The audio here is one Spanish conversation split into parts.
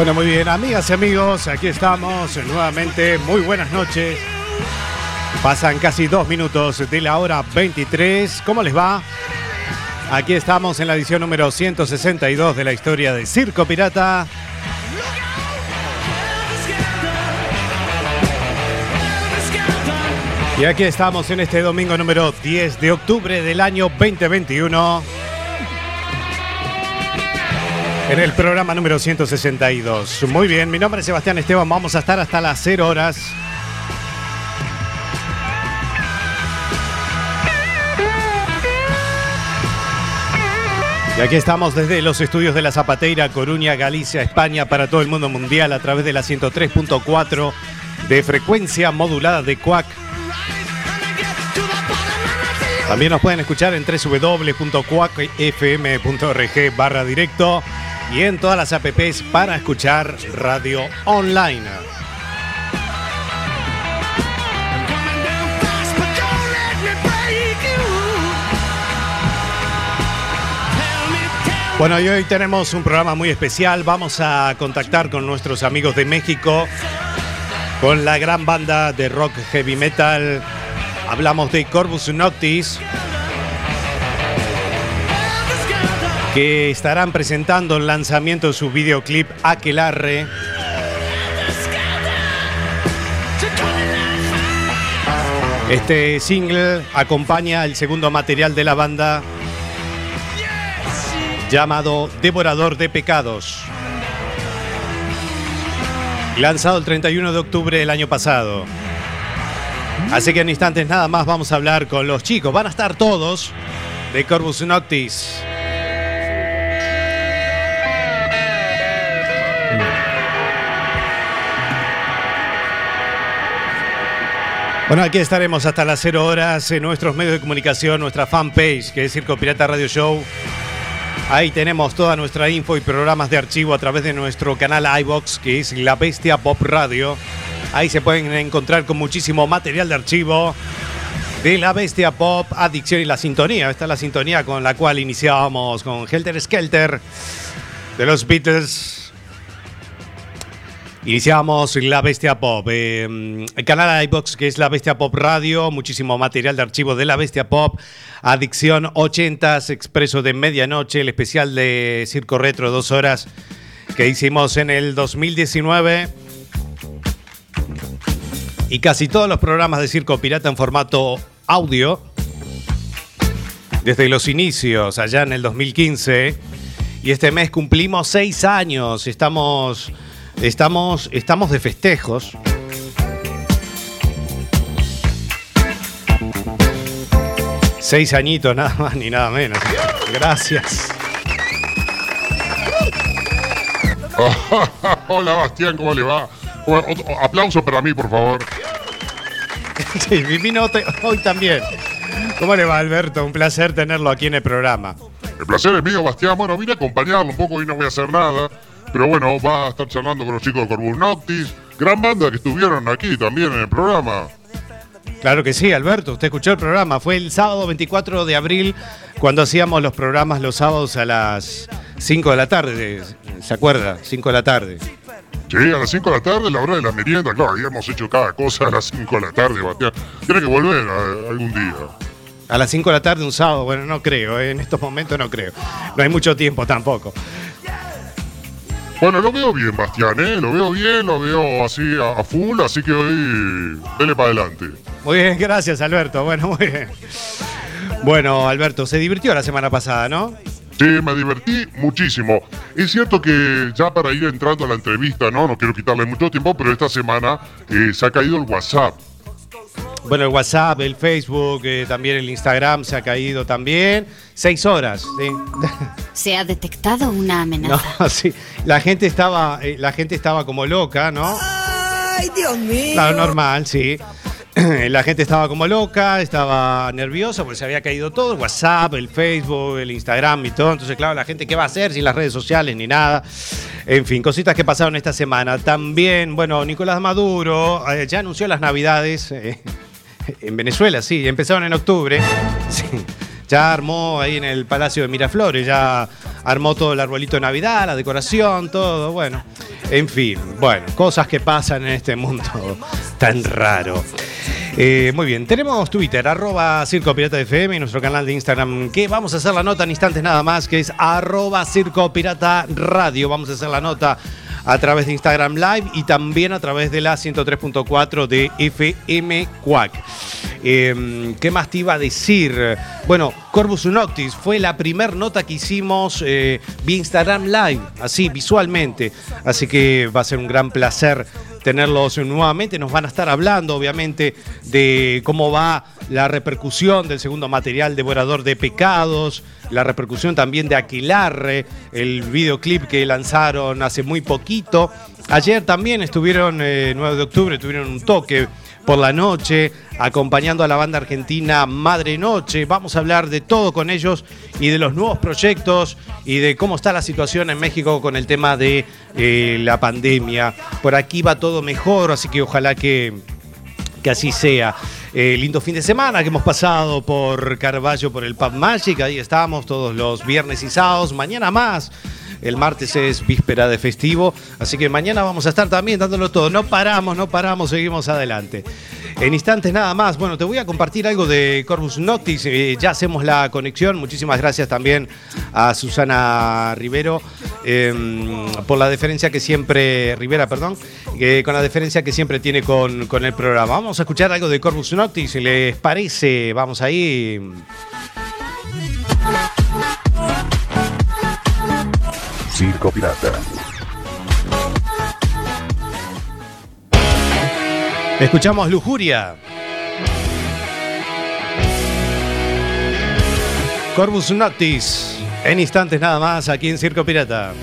Bueno, muy bien, amigas y amigos, aquí estamos nuevamente. Muy buenas noches. Pasan casi dos minutos de la hora 23. ¿Cómo les va? Aquí estamos en la edición número 162 de la historia de Circo Pirata. Y aquí estamos en este domingo número 10 de octubre del año 2021. En el programa número 162. Muy bien, mi nombre es Sebastián Esteban. Vamos a estar hasta las 0 horas. Y aquí estamos desde los estudios de la Zapateira, Coruña, Galicia, España, para todo el mundo mundial a través de la 103.4 de frecuencia modulada de CUAC. También nos pueden escuchar en www.cuacfm.org barra directo y en todas las apps para escuchar radio online. Bueno, y hoy tenemos un programa muy especial. Vamos a contactar con nuestros amigos de México, con la gran banda de rock heavy metal. Hablamos de Corvus Noctis, que estarán presentando el lanzamiento de su videoclip Aquelarre. Este single acompaña el segundo material de la banda llamado Devorador de Pecados. Lanzado el 31 de octubre del año pasado. Así que en instantes nada más vamos a hablar con los chicos. Van a estar todos de Corvus Noctis. Bueno, aquí estaremos hasta las 0 horas en nuestros medios de comunicación, nuestra fanpage, que es Circo Pirata Radio Show. Ahí tenemos toda nuestra info y programas de archivo a través de nuestro canal iBox, que es La Bestia Pop Radio. Ahí se pueden encontrar con muchísimo material de archivo de La Bestia Pop, Adicción y la Sintonía. Esta es la sintonía con la cual iniciábamos con Helter Skelter de los Beatles. Iniciamos La Bestia Pop, eh, el canal iBox que es La Bestia Pop Radio, muchísimo material de archivo de La Bestia Pop, Adicción 80s, Expreso de Medianoche, el especial de Circo Retro, dos horas que hicimos en el 2019. Y casi todos los programas de Circo Pirata en formato audio, desde los inicios, allá en el 2015. Y este mes cumplimos seis años, estamos... Estamos, estamos de festejos. Seis añitos, nada más ni nada menos. Gracias. Hola Bastián, ¿cómo le va? Aplauso para mí, por favor. Sí, y vino hoy también. ¿Cómo le va, Alberto? Un placer tenerlo aquí en el programa. El placer es mío, Bastián. Bueno, vine a acompañarlo un poco, hoy no voy a hacer nada. Pero bueno, va a estar charlando con los chicos de Corbus Noctis. Gran banda que estuvieron aquí también en el programa. Claro que sí, Alberto. Usted escuchó el programa. Fue el sábado 24 de abril cuando hacíamos los programas los sábados a las 5 de la tarde. ¿Se acuerda? 5 de la tarde. Sí, a las 5 de la tarde, la hora de la merienda. Claro, habíamos hecho cada cosa a las 5 de la tarde, Bastián. Tiene que volver a- algún día. A las 5 de la tarde un sábado, bueno, no creo, ¿eh? en estos momentos no creo. No hay mucho tiempo tampoco. Bueno, lo veo bien, Bastián, ¿eh? Lo veo bien, lo veo así a, a full, así que hoy dele para adelante. Muy bien, gracias Alberto. Bueno, muy bien. Bueno, Alberto, se divirtió la semana pasada, ¿no? Sí, me divertí muchísimo. Es cierto que ya para ir entrando a la entrevista, no, no quiero quitarle mucho tiempo, pero esta semana eh, se ha caído el WhatsApp. Bueno, el WhatsApp, el Facebook, eh, también el Instagram se ha caído también. Seis horas, ¿sí? Se ha detectado una amenaza. No, sí. La gente estaba, eh, la gente estaba como loca, ¿no? ¡Ay, Dios mío! Claro, normal, sí. La gente estaba como loca, estaba nerviosa porque se había caído todo, WhatsApp, el Facebook, el Instagram y todo. Entonces, claro, la gente, ¿qué va a hacer sin las redes sociales ni nada? En fin, cositas que pasaron esta semana. También, bueno, Nicolás Maduro eh, ya anunció las navidades eh, en Venezuela, sí, empezaron en octubre. Sí. Ya armó ahí en el Palacio de Miraflores, ya armó todo el arbolito de Navidad, la decoración, todo, bueno. En fin, bueno, cosas que pasan en este mundo tan raro. Eh, muy bien, tenemos Twitter, arroba Circo Pirata FM y nuestro canal de Instagram, que vamos a hacer la nota en instantes nada más, que es arroba Circo Pirata Radio. Vamos a hacer la nota a través de Instagram Live y también a través de la 103.4 de FM Quack. Eh, ¿Qué más te iba a decir? Bueno, Corvus Noctis fue la primer nota que hicimos eh, vía Instagram Live, así visualmente. Así que va a ser un gran placer tenerlos nuevamente. Nos van a estar hablando, obviamente, de cómo va la repercusión del segundo material Devorador de Pecados, la repercusión también de Aquilarre, el videoclip que lanzaron hace muy poquito. Ayer también estuvieron, eh, 9 de octubre, tuvieron un toque por la noche, acompañando a la banda argentina Madre Noche. Vamos a hablar de todo con ellos y de los nuevos proyectos y de cómo está la situación en México con el tema de eh, la pandemia. Por aquí va todo mejor, así que ojalá que, que así sea. Eh, lindo fin de semana que hemos pasado por Carballo, por el Pub Magic. Ahí estamos todos los viernes y sábados. Mañana más. El martes es víspera de festivo, así que mañana vamos a estar también dándolo todo. No paramos, no paramos, seguimos adelante. En instantes nada más, bueno, te voy a compartir algo de Corvus Noctis, eh, ya hacemos la conexión. Muchísimas gracias también a Susana Rivero eh, por la deferencia que siempre, Rivera, perdón, eh, con la deferencia que siempre tiene con, con el programa. Vamos a escuchar algo de Corvus Noctis, les parece, vamos ahí. Circo Pirata. Escuchamos Lujuria. Corvus Noctis. En instantes nada más aquí en Circo Pirata.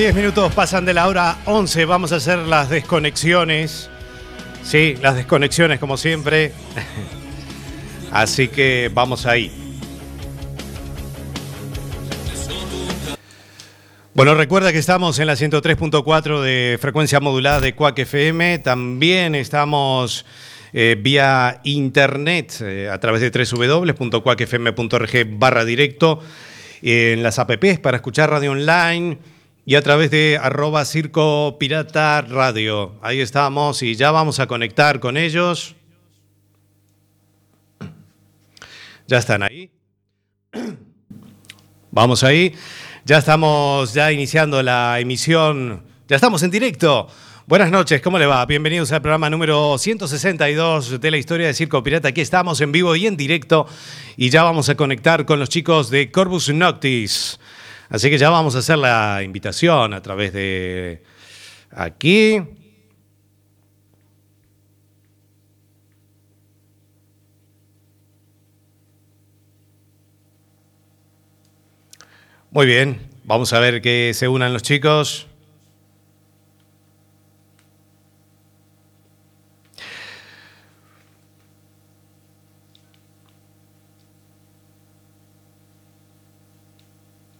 10 minutos pasan de la hora 11. Vamos a hacer las desconexiones. Sí, las desconexiones como siempre. Así que vamos ahí. Bueno, recuerda que estamos en la 103.4 de frecuencia modulada de Cuac FM. También estamos eh, vía internet eh, a través de www.cuacfm.org barra directo en las apps para escuchar radio online y a través de arroba circo pirata radio. Ahí estamos y ya vamos a conectar con ellos. Ya están ahí. Vamos ahí. Ya estamos ya iniciando la emisión. Ya estamos en directo. Buenas noches, ¿cómo le va? Bienvenidos al programa número 162 de la historia de Circo Pirata. Aquí estamos en vivo y en directo y ya vamos a conectar con los chicos de Corvus Noctis. Así que ya vamos a hacer la invitación a través de aquí. Muy bien, vamos a ver que se unan los chicos.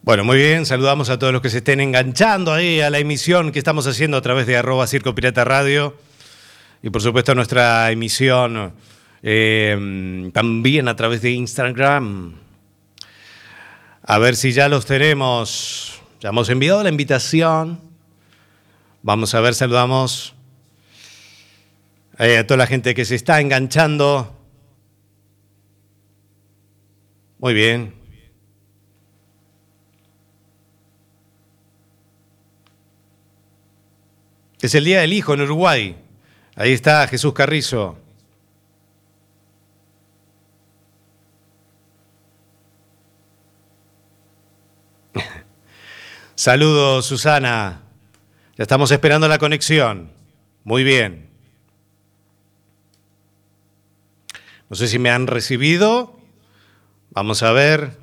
Bueno, muy bien, saludamos a todos los que se estén enganchando ahí a la emisión que estamos haciendo a través de arroba Circo Pirata Radio y por supuesto nuestra emisión eh, también a través de Instagram. A ver si ya los tenemos. Ya hemos enviado la invitación. Vamos a ver, saludamos eh, a toda la gente que se está enganchando. Muy bien. Es el Día del Hijo en Uruguay. Ahí está Jesús Carrizo. Saludos, Susana. Ya estamos esperando la conexión. Muy bien. No sé si me han recibido. Vamos a ver.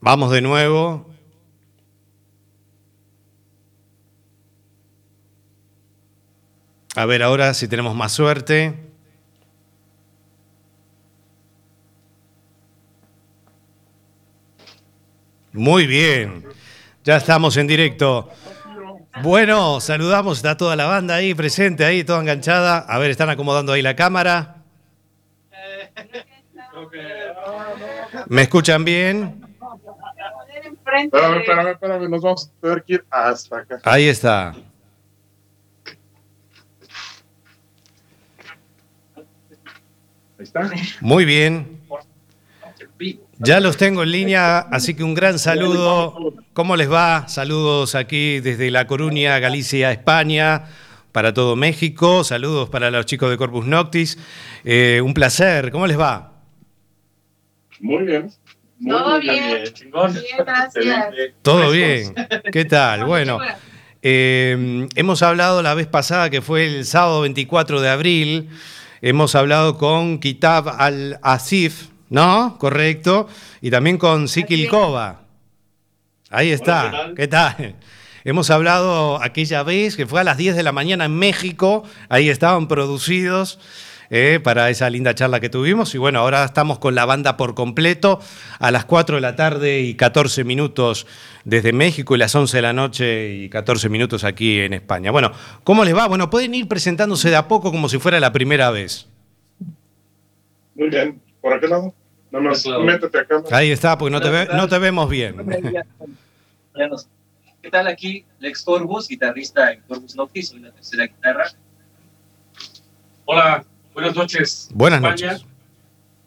Vamos de nuevo. A ver ahora si tenemos más suerte. Muy bien, ya estamos en directo. Bueno, saludamos, está toda la banda ahí presente, ahí toda enganchada. A ver, están acomodando ahí la cámara. ¿Me escuchan bien? Espérame, espérame, espérame, nos vamos a tener que ir hasta acá. Ahí está. Ahí está. Muy bien. Ya los tengo en línea, así que un gran saludo. ¿Cómo les va? Saludos aquí desde La Coruña, Galicia, España, para todo México. Saludos para los chicos de Corpus Noctis. Eh, un placer. ¿Cómo les va? Muy bien. Muy Todo bien, gracias. ¿Todo bien? ¿Qué tal? Bueno, eh, hemos hablado la vez pasada, que fue el sábado 24 de abril, hemos hablado con Kitab al-Asif, ¿no? Correcto. Y también con Sikil Kova. Ahí está. Hola, ¿qué tal? Hemos hablado aquella vez que fue a las 10 de la mañana en México, ahí estaban producidos eh, para esa linda charla que tuvimos y bueno, ahora estamos con la banda por completo a las 4 de la tarde y 14 minutos desde México y las 11 de la noche y 14 minutos aquí en España. Bueno, ¿cómo les va? Bueno, pueden ir presentándose de a poco como si fuera la primera vez. Muy bien. ¿Por aquel lado? Nada más, métete acá. Ahí está, porque no te, ve- no te vemos bien. ¿Qué tal aquí? Lex Corbus, guitarrista en Corbus Noctis, soy la tercera guitarra. Hola, buenas noches. Buenas España. noches.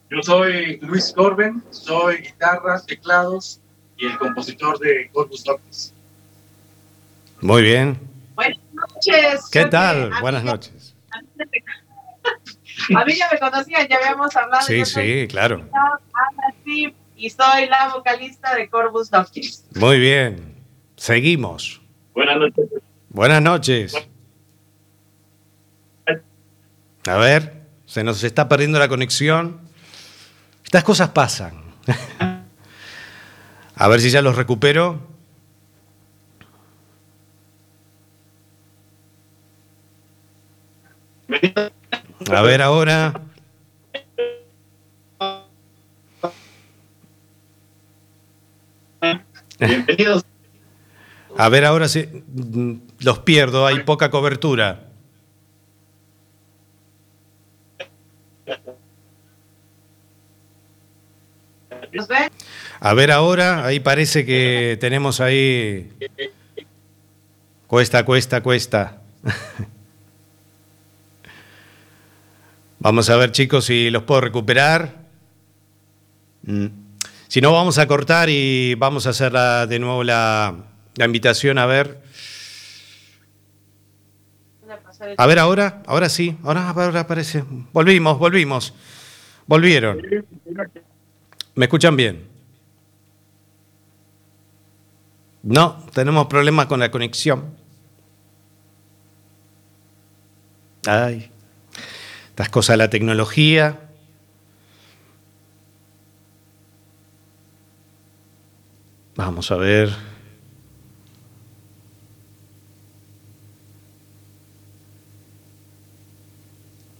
Yo soy Luis Corben, soy guitarras, teclados y el compositor de Corpus Noctis. Muy bien. Buenas noches. ¿Qué tal? Buenas noches. A mí ya me conocían, ya habíamos hablado. Sí, sí, claro. Y soy la vocalista de Corvus Noctis. Muy bien. Seguimos. Buenas noches. Buenas noches. A ver, se nos está perdiendo la conexión. Estas cosas pasan. A ver si ya los recupero. A ver ahora. Bienvenidos. A ver ahora si mm, los pierdo, hay poca cobertura. ¿Nos ven? A ver ahora, ahí parece que tenemos ahí. Cuesta, cuesta, cuesta. Vamos a ver, chicos, si los puedo recuperar. Mm. Si no, vamos a cortar y vamos a hacer la- de nuevo la, la invitación. A ver. A ver ahora, ahora sí, ahora, ahora aparece. Volvimos, volvimos. Volvieron. ¿Me escuchan bien? No, tenemos problemas con la conexión. Ay, estas cosas de la tecnología. Vamos a ver.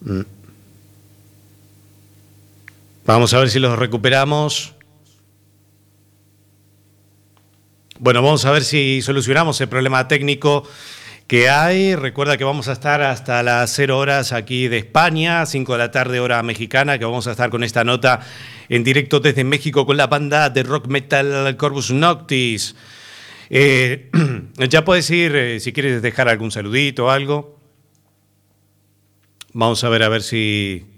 Mm. Vamos a ver si los recuperamos. Bueno, vamos a ver si solucionamos el problema técnico que hay. Recuerda que vamos a estar hasta las 0 horas aquí de España, 5 de la tarde hora mexicana, que vamos a estar con esta nota en directo desde México con la banda de rock metal Corvus Noctis. Eh, ya puedes ir, eh, si quieres dejar algún saludito o algo. Vamos a ver a ver si...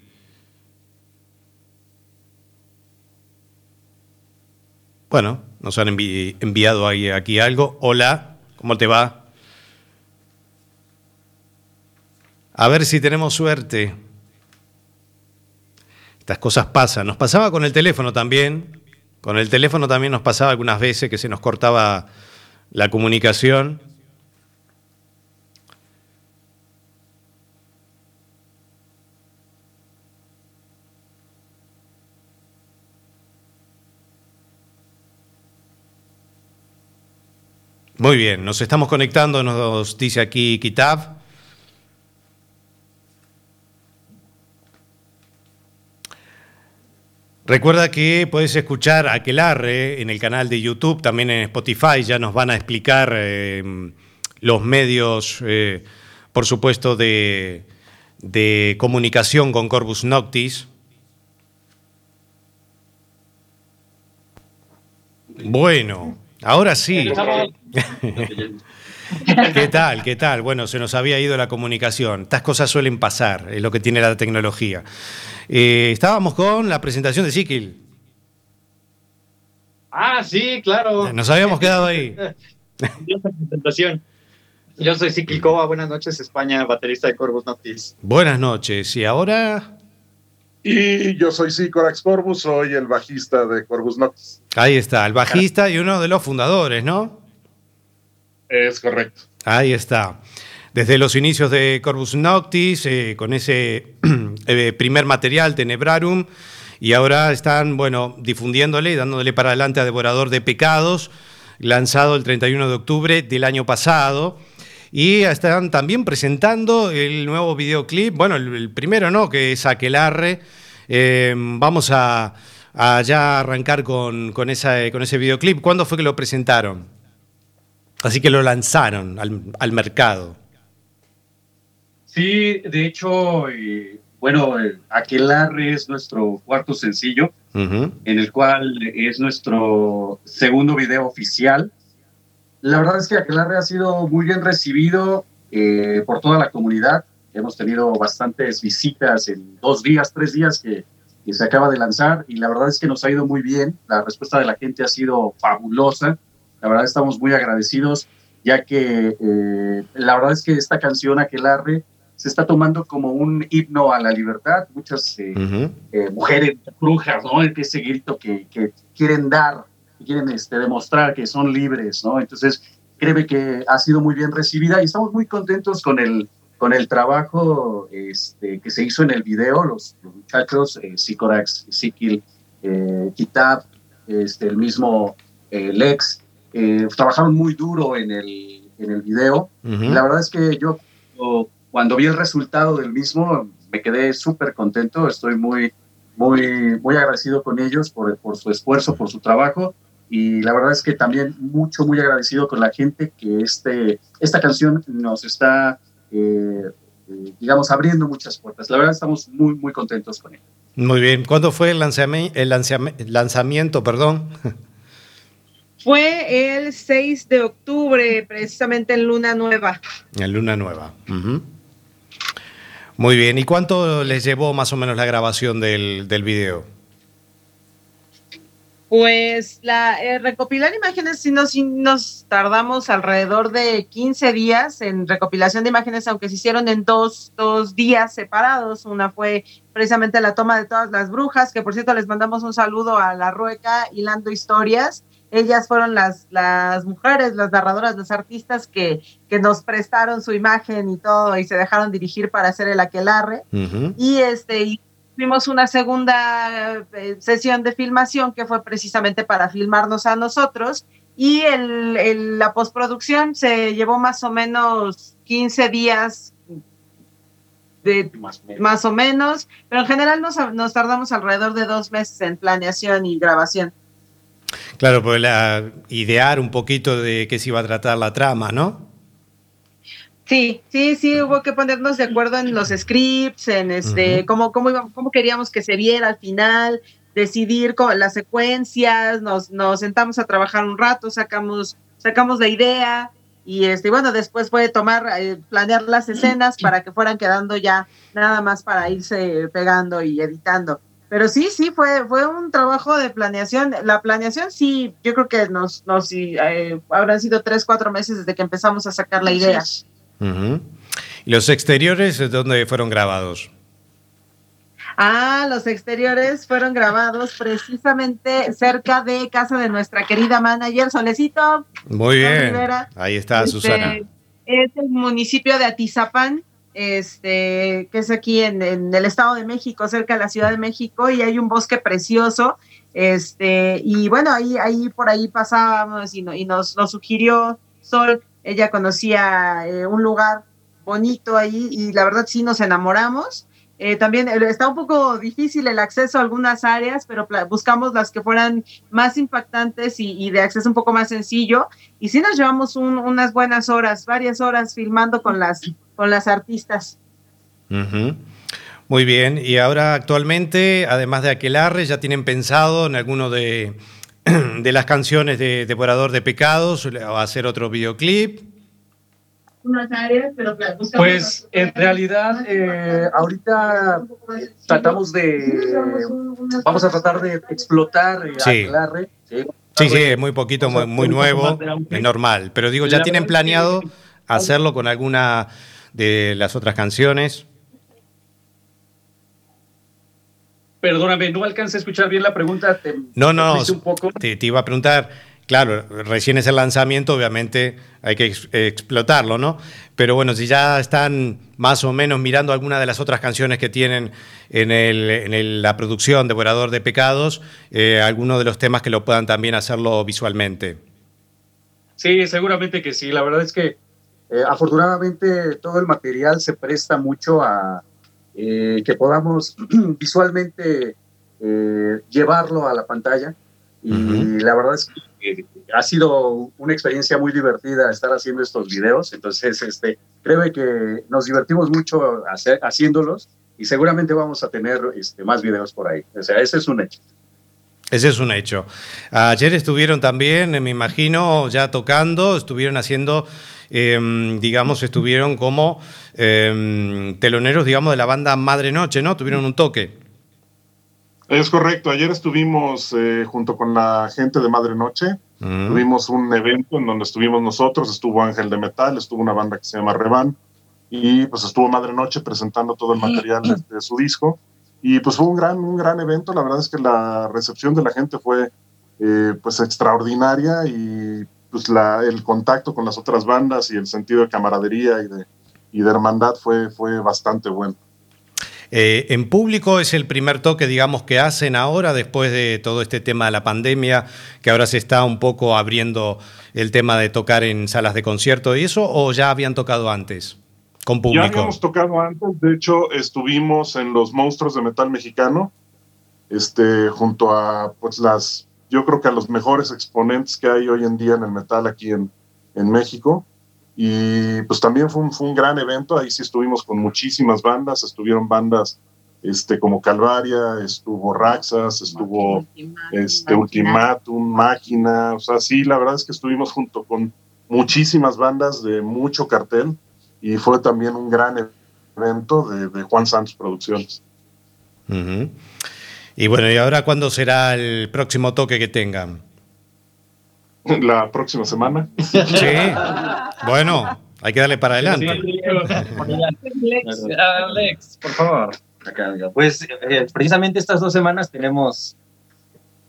Bueno, nos han envi- enviado aquí algo. Hola, ¿cómo te va? A ver si tenemos suerte. Estas cosas pasan. Nos pasaba con el teléfono también. Con el teléfono también nos pasaba algunas veces que se nos cortaba la comunicación. Muy bien, nos estamos conectando, nos dice aquí Kitab. Recuerda que puedes escuchar Aquelarre en el canal de YouTube, también en Spotify, ya nos van a explicar eh, los medios, eh, por supuesto, de, de comunicación con Corvus Noctis. Bueno, ahora sí. ¿Qué tal? ¿Qué tal? Bueno, se nos había ido la comunicación. Estas cosas suelen pasar, es lo que tiene la tecnología. Eh, estábamos con la presentación de Sikil. Ah, sí, claro. Nos habíamos quedado ahí. Presentación. Yo soy Sikil Kova, buenas noches, España, baterista de Corvus Noctis. Buenas noches. Y ahora, Y yo soy Sicorax Corvus, soy el bajista de Corvus Noctis. ahí está, el bajista y uno de los fundadores, ¿no? Es correcto. Ahí está. Desde los inicios de Corvus Noctis, eh, con ese eh, primer material, Tenebrarum, y ahora están, bueno, difundiéndole y dándole para adelante a Devorador de Pecados, lanzado el 31 de octubre del año pasado. Y están también presentando el nuevo videoclip, bueno, el, el primero no, que es Aquelarre. Eh, vamos a, a ya arrancar con, con, esa, con ese videoclip. ¿Cuándo fue que lo presentaron? Así que lo lanzaron al, al mercado. Sí, de hecho, eh, bueno, eh, Aquelarre es nuestro cuarto sencillo, en el cual es nuestro segundo video oficial. La verdad es que Aquelarre ha sido muy bien recibido eh, por toda la comunidad. Hemos tenido bastantes visitas en dos días, tres días que, que se acaba de lanzar y la verdad es que nos ha ido muy bien. La respuesta de la gente ha sido fabulosa. La verdad estamos muy agradecidos ya que eh, la verdad es que esta canción Aquelarre se está tomando como un himno a la libertad. Muchas eh, eh, mujeres brujas, ¿no? Ese grito que, que quieren dar, que quieren este, demostrar que son libres, ¿no? Entonces, créeme que ha sido muy bien recibida y estamos muy contentos con el, con el trabajo este, que se hizo en el video, los, los muchachos, eh, Sikorax, Sikil, eh, Kitab, este, el mismo eh, Lex, eh, trabajaron muy duro en el, en el video. Y la verdad es que yo cuando vi el resultado del mismo me quedé súper contento, estoy muy, muy, muy agradecido con ellos por, por su esfuerzo, por su trabajo y la verdad es que también mucho, muy agradecido con la gente que este, esta canción nos está, eh, eh, digamos, abriendo muchas puertas. La verdad estamos muy, muy contentos con ella. Muy bien. ¿Cuándo fue el, lanzami- el lanzami- lanzamiento? Perdón. Fue el 6 de octubre, precisamente en Luna Nueva. En Luna Nueva. Muy bien. ¿Y cuánto les llevó más o menos la grabación del, del video? Pues la eh, recopilar imágenes sí nos, sí nos tardamos alrededor de 15 días en recopilación de imágenes, aunque se hicieron en dos, dos días separados. Una fue precisamente la toma de todas las brujas, que por cierto les mandamos un saludo a la Rueca hilando historias. Ellas fueron las, las mujeres, las narradoras, las artistas que, que nos prestaron su imagen y todo y se dejaron dirigir para hacer el aquelarre y este y tuvimos una segunda eh, sesión de filmación que fue precisamente para filmarnos a nosotros y el, el- la postproducción se llevó más o menos 15 días de más, o menos, pero en general nos, nos tardamos alrededor de dos meses en planeación y grabación. Claro, pues la, idear un poquito de qué se iba a tratar la trama, ¿no? Sí, sí, sí, hubo que ponernos de acuerdo en los scripts, en este, cómo, cómo, iba- cómo queríamos que se viera al final, decidir con las secuencias, nos, nos sentamos a trabajar un rato, sacamos, sacamos la idea y este, bueno, después fue tomar, eh, planear las escenas para que fueran quedando ya nada más para irse pegando y editando. Pero sí, sí, fue, fue un trabajo de planeación. La planeación sí, yo creo que nos, nos sí, eh, habrán sido tres, cuatro meses desde que empezamos a sacar la idea. ¿Y los exteriores dónde fueron grabados? Ah, los exteriores fueron grabados precisamente cerca de casa de nuestra querida manager Solecito. Muy bien. Rivera. Ahí está Este, Susana. Es el municipio de Atizapán, este, que es aquí en, en el Estado de México, cerca de la Ciudad de México, y hay un bosque precioso. Este, y bueno, ahí, ahí por ahí pasábamos y, no- y nos, nos sugirió Sol, ella conocía eh, un lugar bonito ahí y la verdad sí nos enamoramos. Eh, también eh, está un poco difícil el acceso a algunas áreas, pero buscamos las que fueran más impactantes y, de acceso un poco más sencillo. Y sí nos llevamos un- unas buenas horas, varias horas filmando con las, con las artistas. Muy bien. Y ahora actualmente, además de Aquelarre, ¿ya tienen pensado en alguno de, de las canciones de Devorador de Pecados o hacer otro videoclip? Unas áreas, pero buscamos Pues en realidad eh, ahorita tratamos de, vamos a tratar de explotar eh, Sí. ¿sí? Sí, sí, es muy poquito, muy, muy nuevo, es normal. Pero digo, ¿ya tienen planeado hacerlo con alguna de las otras canciones? Perdóname, no alcancé a escuchar bien la pregunta. te- No, te no, fuiste un poco. te, te iba a preguntar, claro, recién es el lanzamiento, obviamente hay que ex- explotarlo, ¿no? Pero bueno, si ya están más o menos mirando alguna de las otras canciones que tienen en, el- en el- la producción Devorador de Pecados, eh, alguno de los temas que lo puedan también hacerlo visualmente. Sí, seguramente que sí. La verdad es que eh, afortunadamente todo el material se presta mucho a eh, que podamos visualmente eh, llevarlo a la pantalla. Y la verdad es que eh, ha sido una experiencia muy divertida estar haciendo estos videos. Entonces, este, creo que nos divertimos mucho hacer- haciéndolos y seguramente vamos a tener este, más videos por ahí. O sea, ese es un hecho. Ese es un hecho. Ayer estuvieron también, me imagino, ya tocando, estuvieron haciendo, eh, digamos, estuvieron como eh, teloneros, digamos, de la banda Madre Noche, ¿no? Tuvieron un toque. Es correcto, ayer estuvimos eh, junto con la gente de Madre Noche, tuvimos un evento en donde estuvimos nosotros, estuvo Ángel de Metal, estuvo una banda que se llama Revan. Y pues estuvo Madre Noche presentando todo el material de, de su disco. Y pues fue un gran, un gran evento, la verdad es que la recepción de la gente fue eh, pues extraordinaria y pues la, el contacto con las otras bandas y el sentido de camaradería y de, y de hermandad fue, fue bastante bueno. Eh, ¿En público es el primer toque, digamos, que hacen ahora después de todo este tema de la pandemia, que ahora se está un poco abriendo el tema de tocar en salas de concierto y eso, o ya habían tocado antes con Ya público? habíamos tocado antes, de hecho estuvimos en los monstruos de metal mexicano, este, junto a pues las, yo creo que a los mejores exponentes que hay hoy en día en el metal aquí en, en México. Y pues también fue un, fue un gran evento, ahí sí estuvimos con muchísimas bandas, estuvieron bandas este, como Calvaria, estuvo Raxas, estuvo este, Ultimatum, Máquina, o sea, sí, la verdad es que estuvimos junto con muchísimas bandas de mucho cartel. Y fue también un gran evento de, de Juan Santos Producciones. Y bueno, ¿y ahora cuándo será el próximo toque que tengan? La próxima semana. Sí. Bueno, hay que darle para adelante. Alex, Alex, por favor. Pues eh, precisamente estas dos semanas tenemos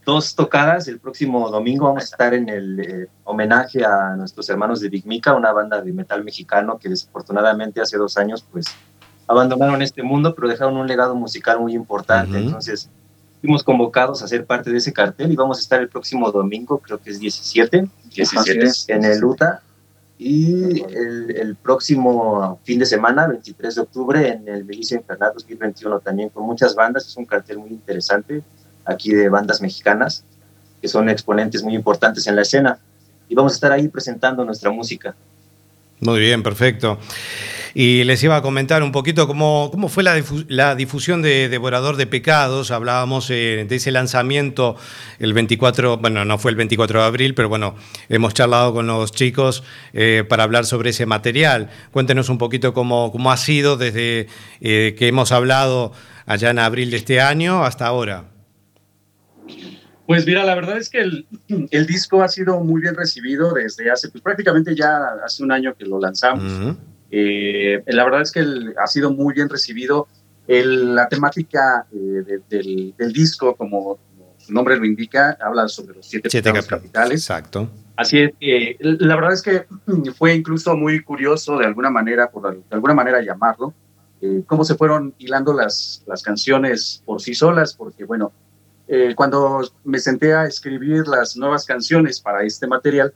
dos tocadas. El próximo domingo vamos a estar en el eh, homenaje a nuestros hermanos de Big Mica, una banda de metal mexicano que desafortunadamente hace dos años pues abandonaron este mundo, pero dejaron un legado musical muy importante. Entonces fuimos convocados a ser parte de ese cartel y vamos a estar el próximo domingo, creo que es 17, 17. en el UTA. Y el, el próximo fin de semana, 23 de octubre, en el Belice Infernal 2021, también con muchas bandas. Es un cartel muy interesante aquí de bandas mexicanas, que son exponentes muy importantes en la escena. Y vamos a estar ahí presentando nuestra música. Muy bien, perfecto. Y les iba a comentar un poquito cómo, cómo fue la, difu- la difusión de Devorador de Pecados. Hablábamos eh, de ese lanzamiento el 24, bueno, no fue el 24 de abril, pero bueno, hemos charlado con los chicos eh, para hablar sobre ese material. Cuéntenos un poquito cómo, cómo ha sido desde eh, que hemos hablado allá en abril de este año hasta ahora. Pues mira, la verdad es que el, el disco ha sido muy bien recibido desde hace, pues prácticamente ya hace un año que lo lanzamos. Eh, la verdad es que el- ha sido muy bien recibido. El- la temática eh, de- del, del disco, como, su nombre lo indica, habla sobre los siete, Siete pecados cap- capitales. Exacto. Así es que la verdad es que fue incluso muy curioso de alguna manera, por de alguna manera llamarlo, eh, cómo se fueron hilando las, las canciones por sí solas, porque bueno, eh, cuando me senté a escribir las nuevas canciones para este material,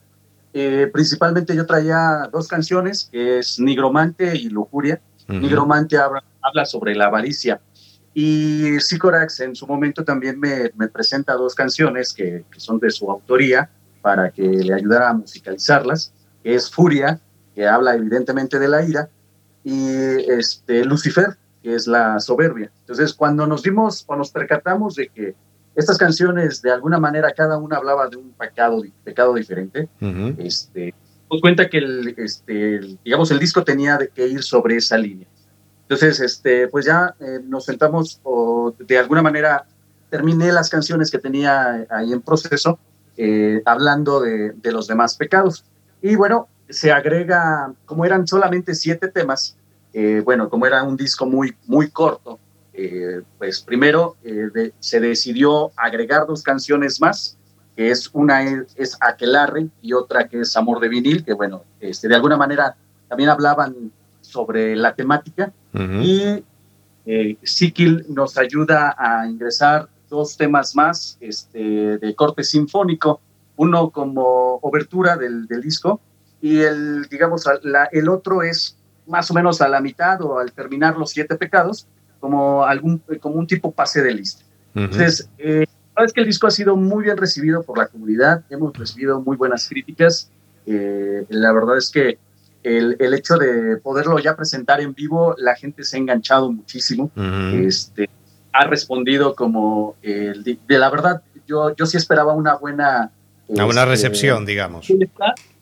eh, principalmente yo traía dos canciones, que es Nigromante y Lujuria. Nigromante habla, habla sobre la avaricia. Y Sicorax en su momento también me, me presenta dos canciones que, que son de su autoría para que le ayudara a musicalizarlas, que es Furia, que habla evidentemente de la ira, y este, Lucifer, que es la soberbia. Entonces, cuando nos dimos o nos percatamos de que estas canciones, de alguna manera, cada una hablaba de un pecado, pecado diferente, este, nos cuenta que el, este, el- digamos, el disco tenía de que ir sobre esa línea. Entonces, este, pues ya eh, nos sentamos o de alguna manera terminé las canciones que tenía ahí en proceso eh, hablando de, de los demás pecados. Y bueno, se agrega, como eran solamente siete temas, eh, bueno, como era un disco muy, muy corto, eh, pues primero eh, de- se decidió agregar dos canciones más, que es una es, es Aquelarre y otra que es Amor de vinil, que bueno, este, de alguna manera también hablaban sobre la temática. Y eh, Sikil nos ayuda a ingresar dos temas más este, de corte sinfónico, uno como obertura del, del disco y el, digamos, la- el otro es más o menos a la mitad o al terminar los siete pecados, como, algún, como un tipo pase de lista. Entonces, eh, la verdad es que el disco ha sido muy bien recibido por la comunidad, hemos recibido muy buenas críticas. eh, la verdad es que el, el hecho de poderlo ya presentar en vivo, la gente se ha enganchado muchísimo. este, ha respondido como, el de, de la verdad, yo, yo sí esperaba una buena... Una buena este, recepción, digamos.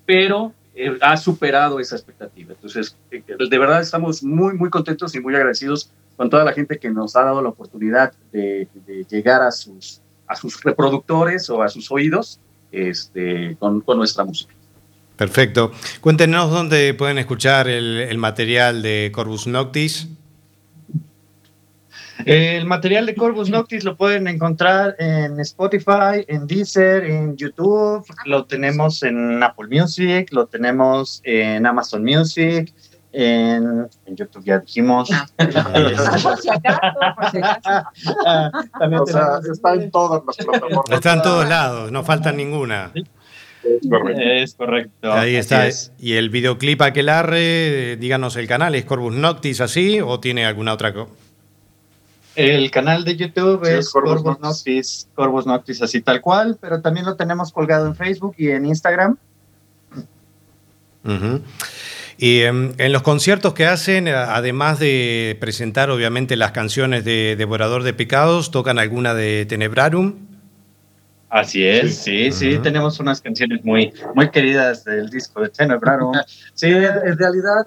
pero eh, ha superado esa expectativa. Entonces, eh, de verdad estamos muy, muy contentos y muy agradecidos con toda la gente que nos ha dado la oportunidad de, de llegar a sus, a sus reproductores o a sus oídos este, con, con nuestra música. Perfecto. Cuéntenos dónde pueden escuchar el, el material de Corvus Noctis. El material de Corvus Noctis lo pueden encontrar en Spotify, en Deezer, en YouTube, lo tenemos en Apple Music, lo tenemos en Amazon Music, En, en YouTube ya dijimos. Por si acaso, por si acaso. También O sea, tenemos- está en todas las plataformas. Está en todos lados, no falta ninguna. Es correcto. Ahí está. es. Y el videoclip Aquelarre, eh, díganos el canal, ¿es Corvus Noctis así o tiene alguna otra cosa? El canal de YouTube Sí, es Corvus Corvus, Noctis, Corvus Noctis así tal cual, pero también lo tenemos colgado en Facebook y en Instagram. Y em, en los conciertos que hacen, eh, además de presentar obviamente las canciones de Devorador de Pecados, ¿tocan alguna de Tenebrarum? Así es, sí, sí, tenemos unas canciones muy, muy queridas del disco de Tenebrarum. Sí, en, en realidad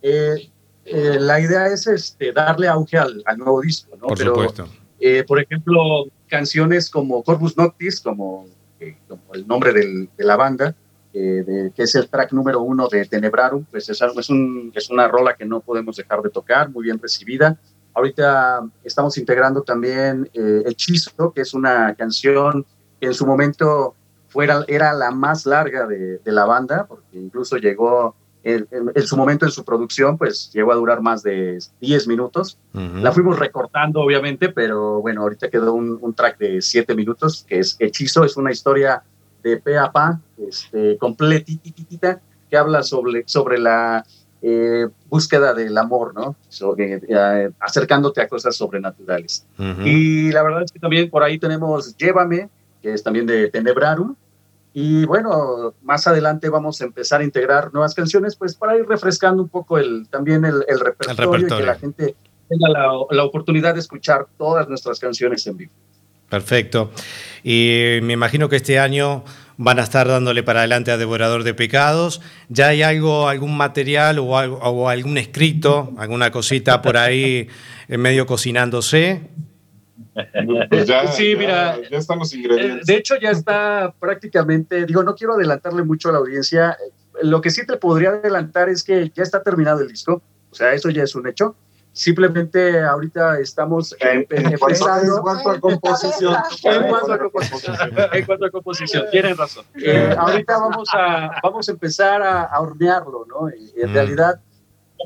eh, eh, la idea es este, darle auge al, al nuevo disco, ¿no? Por Pero, supuesto. eh, por ejemplo, canciones como Corvus Noctis, como, eh, como el nombre del- de la banda, eh, de- que es el track número uno de Tenebrarum, pues es, algo- es, un- es una rola que no podemos dejar de tocar, muy bien recibida. Ahorita estamos integrando también eh, Hechizo, que es una canción que en su momento fuera, era la más larga de, de la banda, porque incluso llegó, en, en- en su momento en su producción, pues llegó a durar más de 10 minutos. Ujú. La fuimos recortando, obviamente, pero bueno, ahorita quedó un, un track de 7 minutos, que es Hechizo, es una historia de pe a pa, este, completitita, que habla sobre, sobre la eh, búsqueda del amor, ¿no? Sobre, eh, acercándote a cosas sobrenaturales. Ujú. Y la verdad es que también por ahí tenemos Llévame, que es también de Tenebrarum. Y bueno, más adelante vamos a empezar a integrar nuevas canciones, pues para ir refrescando un poco el, también el, el repertorio, y repertorio. que la gente tenga la, la oportunidad de escuchar todas nuestras canciones en vivo. Perfecto. Y me imagino que este año van a estar dándole para adelante a Devorador de Pecados. ¿Ya hay algo, algún material o, algo- o algún escrito, alguna cosita por ahí en medio cocinándose? Pues ya, Sí, ya- mira, ya están los Eh, ingredientes. De hecho, ya está prácticamente, digo, no quiero adelantarle mucho a la audiencia. Eh, Lo que sí te podría adelantar es que ya está terminado el disco, o sea, eso ya es un hecho. Simplemente ahorita estamos eh, empezando. en cuanto a composición. En cuanto a composición, en cuanto a composición, tienen razón. Eh, ahorita vamos a, vamos a empezar a, a hornearlo, ¿no? En Mm. realidad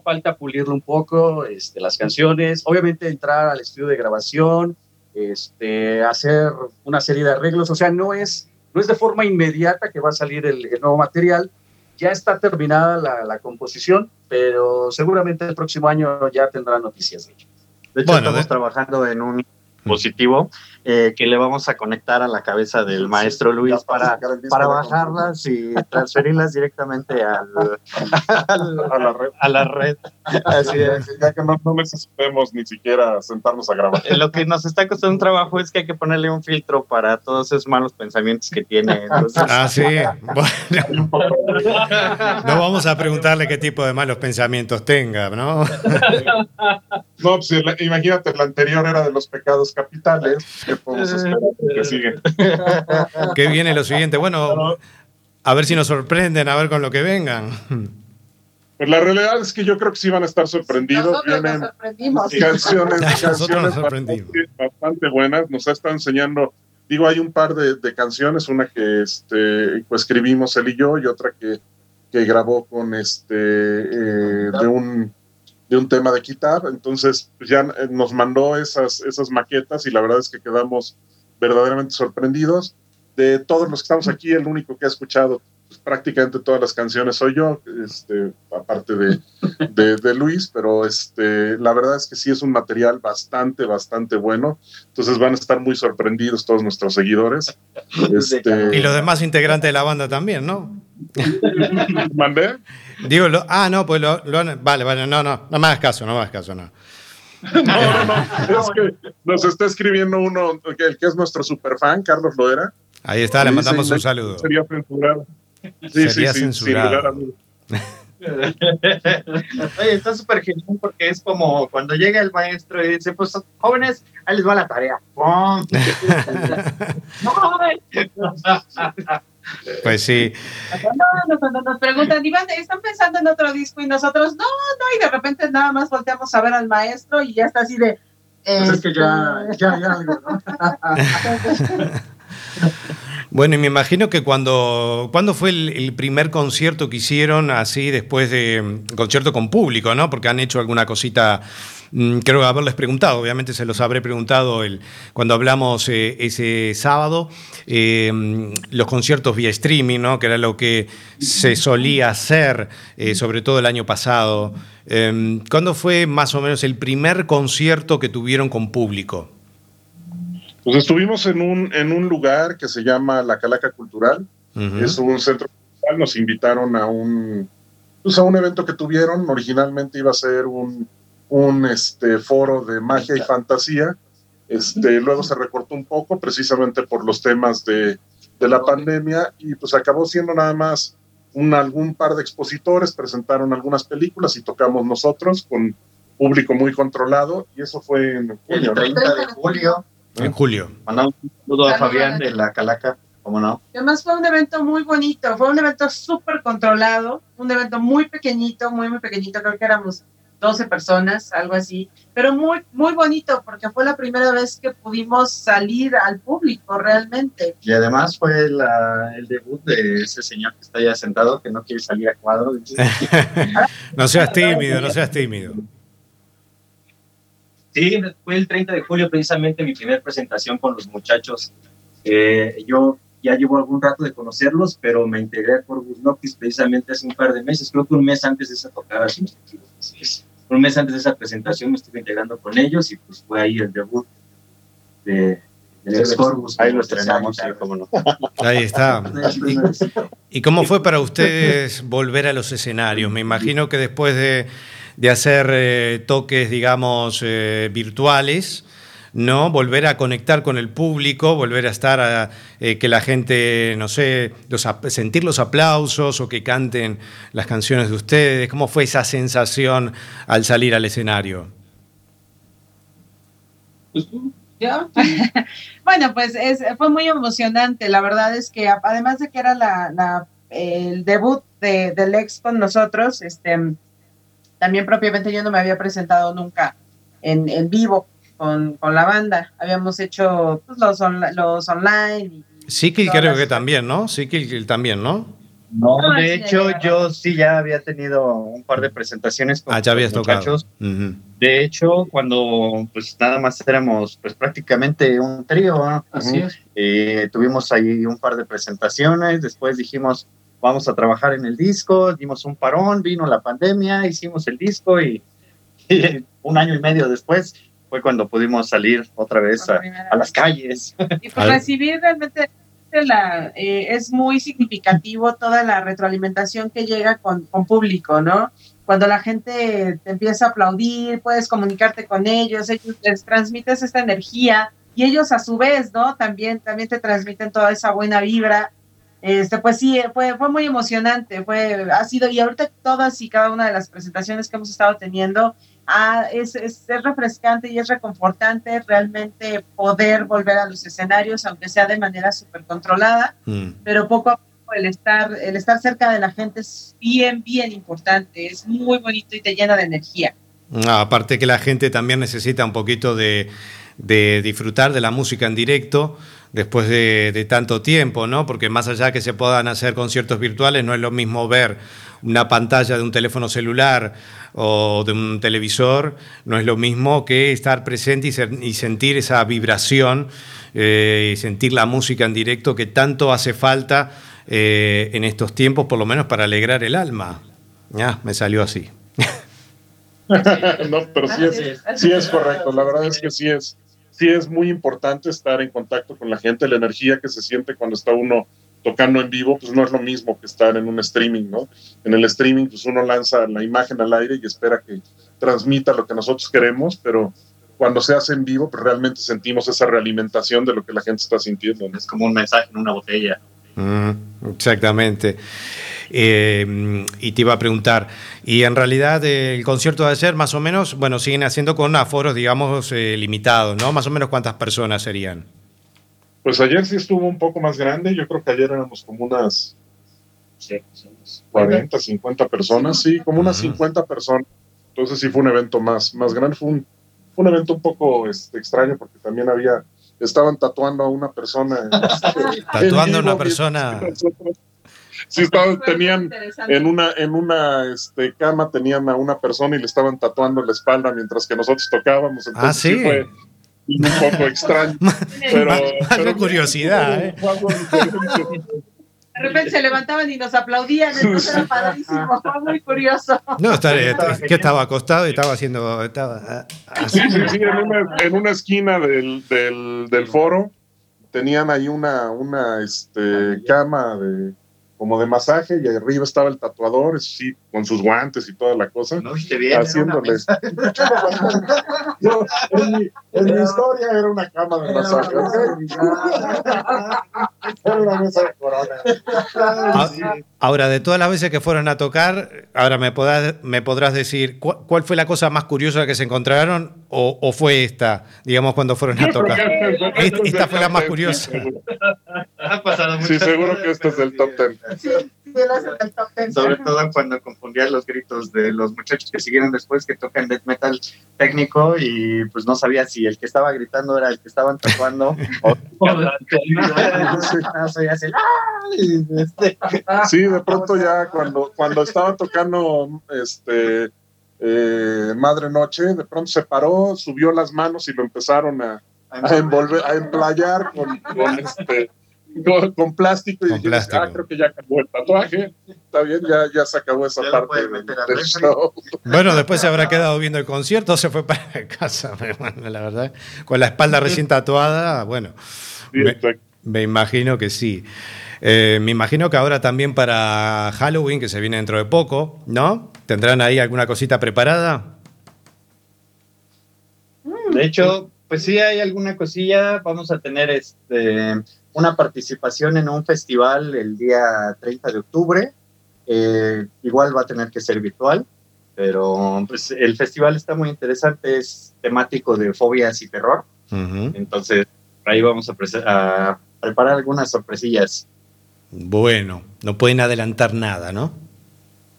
falta pulirlo un poco, este, las canciones, obviamente entrar al estudio de grabación, este, hacer una serie de arreglos, o sea, no es, no es de forma inmediata que va a salir el, el nuevo material, ya está terminada la, la composición, pero seguramente el próximo año ya tendrá noticias de ello. De hecho, Bueno, estamos de- trabajando en un dispositivo eh, que le vamos a conectar a la cabeza del maestro Luis para, para bajarlas y transferirlas directamente al, al- A la red. a la red. Así es. Ya que no, no necesitemos ni siquiera sentarnos a grabar. Eh, Lo que nos está costando un trabajo es que hay que ponerle un filtro para todos esos malos pensamientos que tiene. Entonces, Ah, sí. Bueno, no vamos a preguntarle qué tipo de malos pensamientos tenga, ¿no? No, pues imagínate, el anterior era de los pecados capitales. ¿Qué podemos esperar que sigue? ¿Qué viene lo siguiente? Bueno, a ver si nos sorprenden, a ver con lo que vengan. Pues la realidad es que yo creo que sí van a estar sorprendidos. Nosotros nos Vienen sorprendimos. canciones, bastante, bastante buenas. Nos ha estado enseñando, digo, hay un par de, de canciones, una que este, pues, escribimos él y yo, y otra que, que grabó con este eh, de un de un tema de Kitab. Entonces, pues, ya eh, nos mandó esas, esas maquetas y la verdad es que quedamos verdaderamente sorprendidos. De todos los que estamos aquí, el único que ha escuchado pues, prácticamente todas las canciones soy yo, este, aparte de, de, de Luis, pero este, la verdad es que sí es un material bastante, bastante bueno. Entonces van a estar muy sorprendidos todos nuestros seguidores. Este, Y los demás integrantes de la banda también, ¿no? ¿Mandé? Digo, lo- ah, no, pues lo, lo han- Vale, vale, no, no, no me hagas caso, no me hagas caso, no. No, no, no, es que nos está escribiendo uno, que- el que es nuestro superfan, Carlos Loera. Ahí está, le mandamos un "No, saludo. Sería censurado. Sí, Sería sí, censurado. Oye, está súper genial porque es como cuando llega el maestro y dice, pues jóvenes, ahí les va la tarea. ¡Pum! Pues sí. No, no, no, nos preguntan, Iván, ¿están pensando en otro disco? Y nosotros, no, no, y de repente nada más volteamos a ver al maestro y ya está así de. Pues es que ya, este, ya hay algo, ¿no? Bueno, y me imagino que cuando. ¿Cuándo fue el, el primer concierto que hicieron así después de. mm, concierto con público, ¿no? Porque han hecho alguna cosita. Mm, Creo haberles preguntado, obviamente se los habré preguntado el, cuando hablamos eh, ese sábado, eh, los conciertos vía streaming, ¿no? que era lo que se solía hacer, eh, sobre todo el año pasado. Eh, ¿Cuándo fue más o menos el primer concierto que tuvieron con público? Pues estuvimos en un, en un lugar que se llama La Calaca Cultural. Ujú. Es un centro cultural. Nos invitaron a un, pues a un evento que tuvieron. Originalmente iba a ser un, un este, foro de magia y fantasía. Este, luego se recortó un poco precisamente por los temas de, de la pandemia y pues acabó siendo nada más un, algún par de expositores, presentaron algunas películas y tocamos nosotros con público muy controlado y eso fue en El junio, ¿no? 30 de julio. En julio. Mandamos un saludo a Fabián de la Calaca, ¿cómo no? Además fue un evento muy bonito, fue un evento súper controlado, un evento muy pequeñito, muy, muy pequeñito, creo que éramos 12 personas, algo así, pero muy, muy bonito porque fue la primera vez que pudimos salir al público realmente. Y además fue la- el debut de ese señor que está allá sentado, que no quiere salir a cuadro. No seas tímido, no seas tímido. Sí, fue el 30 de julio precisamente mi primera presentación con los muchachos. Eh, yo ya llevo algún rato de conocerlos, pero me integré a Corvus Noctis precisamente hace un par de meses, creo que un mes antes de esa tocada, si un mes antes de esa presentación me estuve integrando con ellos y pues fue ahí el debut de, del ex Corvus. Ahí lo estrenamos, sí, cómo no. Ahí está. ¿Y cómo fue para ustedes volver a los escenarios? Me imagino que después de, de hacer eh, toques, digamos, eh, virtuales, ¿no? Volver a conectar con el público, volver a estar, a, eh, que la gente, no sé, los sentir los aplausos o que canten las canciones de ustedes. ¿Cómo fue esa sensación al salir al escenario? ¿Yo? bueno, pues es, fue muy emocionante. La verdad es que además de que era la, la- el debut de, del ex con nosotros, este, también propiamente yo no me había presentado nunca en, en vivo con, con la banda. Habíamos hecho pues, los, onla- los online. y- Sikil Todas creo las- que también, ¿no? Sikil también, ¿no? No, Ah, de sí, hecho, yo sí ya había tenido un par de presentaciones con Ah, ya habías los tocado. muchachos. Ujú. De hecho, cuando pues nada más éramos pues prácticamente un trío, ¿no? Así es. Eh, tuvimos ahí un par de presentaciones, después dijimos vamos a trabajar en el disco, dimos un parón, vino la pandemia, hicimos el disco y, y un año y medio después fue cuando pudimos salir otra vez a, a las calles. Y pues recibir realmente la, eh, es muy significativo toda la retroalimentación que llega con, con público, ¿no? Cuando la gente te empieza a aplaudir, puedes comunicarte con ellos, ellos les transmites esta energía y ellos a su vez, ¿no? También, también te transmiten toda esa buena vibra. Este, pues sí, fue, fue muy emocionante, fue, ha sido, y ahorita todas y cada una de las presentaciones que hemos estado teniendo, ah, es, es, es refrescante y es reconfortante realmente poder volver a los escenarios, aunque sea de manera súper controlada, Mm. pero poco a poco el estar, el estar cerca de la gente es bien, bien importante, es muy bonito y te llena de energía. Ah, aparte que la gente también necesita un poquito de, de disfrutar de la música en directo después de, de tanto tiempo, ¿no? Porque más allá que se puedan hacer conciertos virtuales, no es lo mismo ver una pantalla de un teléfono celular o de un televisor, no es lo mismo que estar presente y, ser- y sentir esa vibración eh, y sentir la música en directo que tanto hace falta eh, en estos tiempos, por lo menos para alegrar el alma. Ya, me salió así. no, pero sí es, sí es correcto. La verdad es que sí es, sí es muy importante estar en contacto con la gente. La energía que se siente cuando está uno tocando en vivo, pues no es lo mismo que estar en un streaming, ¿no? En el streaming, pues uno lanza la imagen al aire y espera que transmita lo que nosotros queremos, pero cuando se hace en vivo, pues realmente sentimos esa realimentación de lo que la gente está sintiendo. ¿no? Es como un mensaje en una botella. Mm, exactamente. Eh, y te iba a preguntar, y en realidad el concierto de ayer más o menos, bueno, siguen haciendo con aforos, digamos, eh, limitados, ¿no? Más o menos cuántas personas serían. Pues ayer sí estuvo un poco más grande, yo creo que ayer éramos como unas Sí, somos 40, 50 personas, sí, como unas 50 personas. Entonces sí fue un evento más, más grande, fue un, fue un evento un poco este, extraño porque también había estaban tatuando a una persona. este, Tatuando a una persona. nosotros- Sí, estaban, tenían en una, en una este, cama tenían a una persona y le estaban tatuando la espalda mientras que nosotros tocábamos. Entonces Ah, ¿sí? fue un poco extraño. pero, Más- más pero de curiosidad, ¿eh? De repente se levantaban y nos aplaudían, entonces era padrísimo, fue muy curioso. No, está, que estaba acostado y estaba haciendo. Estaba, ah, Sí, sí, sí, en una, en una esquina del, del, del foro tenían ahí una, una este, cama de como de masaje y arriba estaba el tatuador, sí, con sus guantes y toda la cosa, haciéndole. No, en, mi, en mi historia era una cama de masaje. Era una mesa de corona. Ah, Ahora, de todas las veces que fueron a tocar, ahora me podrás, me podrás decir cu- cuál fue la cosa más curiosa que se encontraron o, o fue esta, digamos, cuando fueron a Yo tocar. que este- Esta, esta fue la más curiosa. Ha pasado Sí, seguro que este es el top ten. Sobre todo cuando confundían los gritos de los muchachos que siguieron después que tocan death metal técnico y pues no sabía si el que estaba gritando era el que estaban tatuando o Sí, de pronto ya cuando, cuando estaba tocando este eh, Madre Noche, de pronto se paró, subió las manos y lo empezaron a, a envolver, a emplayar con, con, este con, con plástico y Con dije, plástico. ah, creo que ya acabó el tatuaje, está bien, ya, ya se acabó esa Ya parte del, del show. Bueno, después se habrá quedado viendo el concierto, se fue para casa, bueno, la verdad, con la espalda recién tatuada, bueno, Sí, me, exacto. me imagino que sí. Eh, me imagino que ahora también para Halloween, que se viene dentro de poco, ¿no? ¿Tendrán ahí alguna cosita preparada? De hecho, pues sí hay alguna cosilla. Vamos a tener este una participación en un festival el día 30 de octubre. Eh, igual va a tener que ser virtual, pero pues el festival está muy interesante, es temático de fobias y terror. Ujú. Entonces, por ahí vamos a preparar algunas sorpresillas. Bueno, no pueden adelantar nada, ¿no?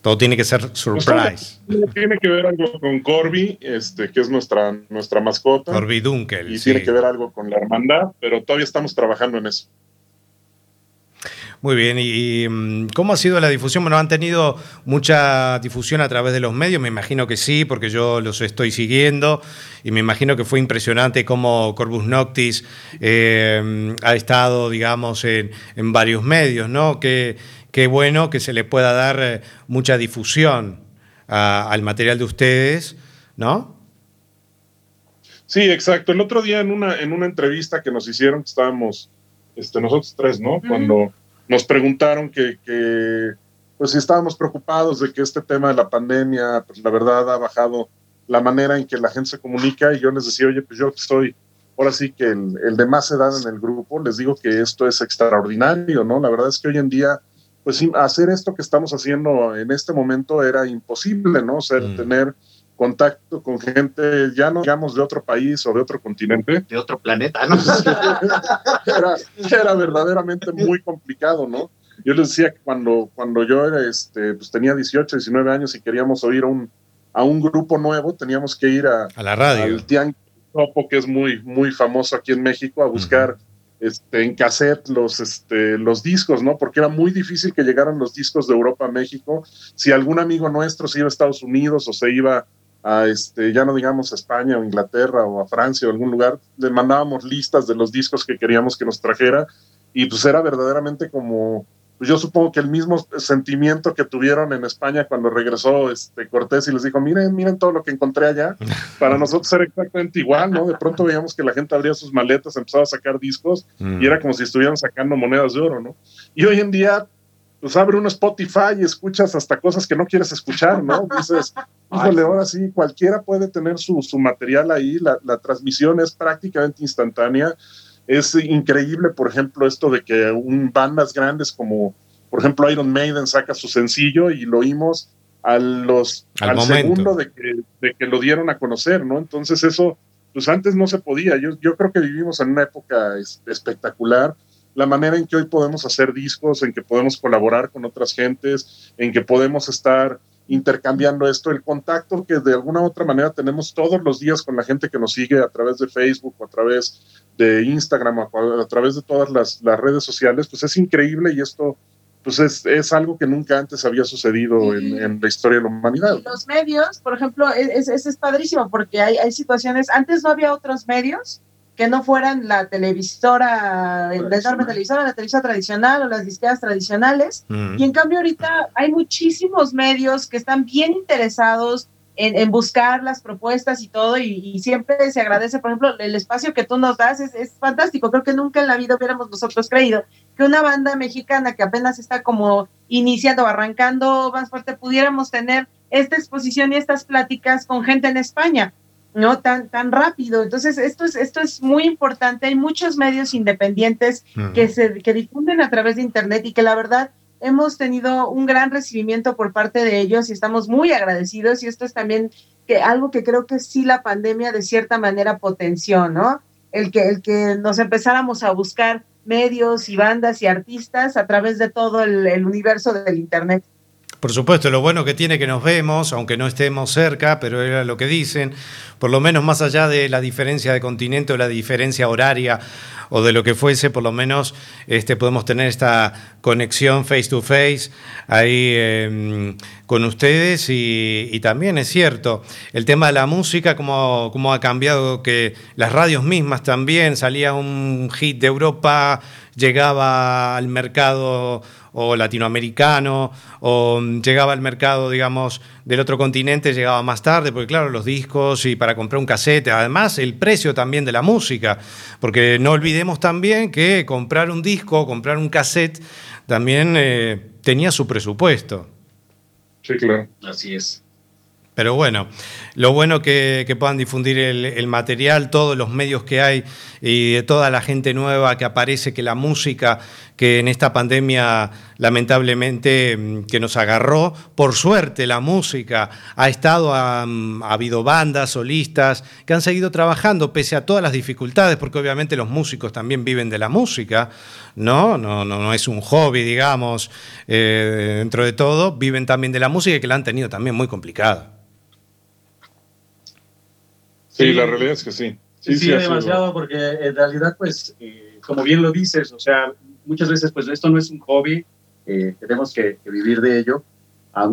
Todo tiene que ser surprise. Tiene que ver algo con Corby, este, que es nuestra, nuestra mascota. Corby Dunkel, Y sí. tiene que ver algo con la hermandad, pero todavía estamos trabajando en eso. Muy bien, ¿y, y, mm, cómo ha sido la difusión? Bueno, ¿han tenido mucha difusión a través de los medios? Me imagino que sí, porque yo los estoy siguiendo y me imagino que fue impresionante cómo Corvus Noctis eh, ha estado, digamos, en, en varios medios, ¿no? Qué, qué bueno que se le pueda dar eh, mucha difusión a- al material de ustedes, ¿no? Sí, exacto. El otro día en una, en una entrevista que nos hicieron, que estábamos este, nosotros tres, ¿no? Cuando nos preguntaron que, que, pues si estábamos preocupados de que este tema de la pandemia, pues la verdad ha bajado la manera en que la gente se comunica y yo les decía, oye, pues yo que soy ahora sí que el, el de más edad en el grupo, les digo que esto es extraordinario, ¿no? La verdad es que hoy en día, pues hacer esto que estamos haciendo en este momento era imposible, ¿no? O sea, tener contacto con gente, ya no digamos de otro país o de otro continente. De otro planeta, ¿no? era, era verdaderamente muy complicado, ¿no? Yo les decía que cuando, cuando yo era, este, pues tenía 18, 19 años y queríamos oír a un, a un grupo nuevo, teníamos que ir a, A la radio. al Tianguis Topo, que es muy, muy famoso aquí en México, a buscar este, en cassette los, este, los discos, ¿no? Porque era muy difícil que llegaran los discos de Europa a México. Si algún amigo nuestro se iba a Estados Unidos o se iba a, este, ya no digamos a España o Inglaterra o a Francia o algún lugar, le mandábamos listas de los discos que queríamos que nos trajera y pues era verdaderamente como, pues yo supongo que el mismo sentimiento que tuvieron en España cuando regresó este Cortés y les dijo, miren, miren todo lo que encontré allá, para nosotros era exactamente igual, ¿no? De pronto veíamos que la gente abría sus maletas, empezaba a sacar discos Mm. y era como si estuvieran sacando monedas de oro, ¿no? Y hoy en día, pues abre un Spotify y escuchas hasta cosas que no quieres escuchar, ¿no? Dices, híjole, ahora sí, cualquiera puede tener su, su material ahí, la, la transmisión es prácticamente instantánea. Es increíble, por ejemplo, esto de que un bandas grandes como, por ejemplo, Iron Maiden saca su sencillo y lo oímos a los, Al segundo de que, de que lo dieron a conocer, ¿no? Entonces eso, pues antes no se podía. Yo, yo creo que vivimos en una época es- espectacular. La manera en que hoy podemos hacer discos, en que podemos colaborar con otras gentes, en que podemos estar intercambiando esto, el contacto que de alguna u otra manera tenemos todos los días con la gente que nos sigue a través de Facebook o a través de Instagram o a, través de todas las, las redes sociales, pues es increíble y esto pues es, es algo que nunca antes había sucedido en, en la historia de la humanidad. Y los medios, por ejemplo, es, es, es padrísimo porque hay, hay situaciones, antes no había otros medios que no fueran la televisora, la enorme televisora, la televisora tradicional o las disqueras tradicionales. Y en cambio ahorita hay muchísimos medios que están bien interesados en, en buscar las propuestas y todo, y, y siempre se agradece, por ejemplo, el espacio que tú nos das es, es fantástico. Creo que nunca en la vida hubiéramos nosotros creído que una banda mexicana que apenas está como iniciando, arrancando más fuerte, pudiéramos tener esta exposición y estas pláticas con gente en España, ¿no? Tan, tan rápido. Entonces, esto es, esto es muy importante. Hay muchos medios independientes que se que difunden a través de Internet y que la verdad hemos tenido un gran recibimiento por parte de ellos y estamos muy agradecidos y esto es también que algo que creo que sí la pandemia de cierta manera potenció, ¿no? El que, el que nos empezáramos a buscar medios y bandas y artistas a través de todo el, el universo del Internet. Por supuesto, lo bueno que tiene que nos vemos, aunque no estemos cerca, pero era lo que dicen, por lo menos más allá de la diferencia de continente o la diferencia horaria o de lo que fuese, por lo menos este, podemos tener esta conexión face to face ahí eh, con ustedes y, y también es cierto, el tema de la música, cómo, cómo ha cambiado, que las radios mismas también, salía un hit de Europa, llegaba al mercado o latinoamericano, o mm, llegaba al mercado, digamos, del otro continente, llegaba más tarde, porque claro, los discos y para comprar un casete, además el precio también de la música, porque no olvidemos también que comprar un disco, comprar un cassette, también eh, tenía su presupuesto. Sí, claro. Así es. Pero bueno, lo bueno que, que puedan difundir el, el material, todos los medios que hay y de toda la gente nueva que aparece, que la música que en esta pandemia lamentablemente mm, que nos agarró, por suerte la música ha estado, ha habido bandas, solistas que han seguido trabajando pese a todas las dificultades, porque obviamente los músicos también viven de la música, ¿no? No, no, no es un hobby, digamos, eh, dentro de todo, viven también de la música y que la han tenido también muy complicada. Sí, la realidad es que sí. Sí, sí, sido- demasiado, porque en realidad, pues, eh, como bien lo dices, o sea, muchas veces, pues, esto no es un hobby, eh, tenemos que, que vivir de ello,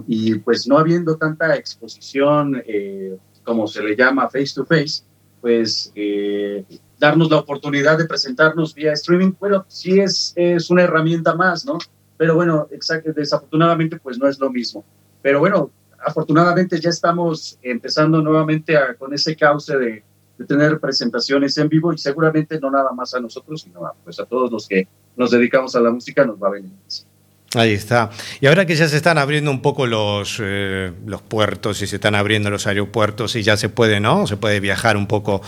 y pues no habiendo tanta exposición, eh, como se le llama face to face, pues eh, darnos la oportunidad de presentarnos vía streaming, bueno, sí es, es una herramienta más, ¿no? Pero bueno, exacto, desafortunadamente, pues no es lo mismo. Pero bueno, afortunadamente ya estamos empezando nuevamente a- con ese cauce de, de tener presentaciones en vivo y seguramente no nada más a nosotros, sino a, pues a todos los que nos dedicamos a la música nos va a venir. Ahí está. Y ahora que ya se están abriendo un poco los, eh, los puertos y se están abriendo los aeropuertos y ya se puede, ¿no? Se puede viajar un poco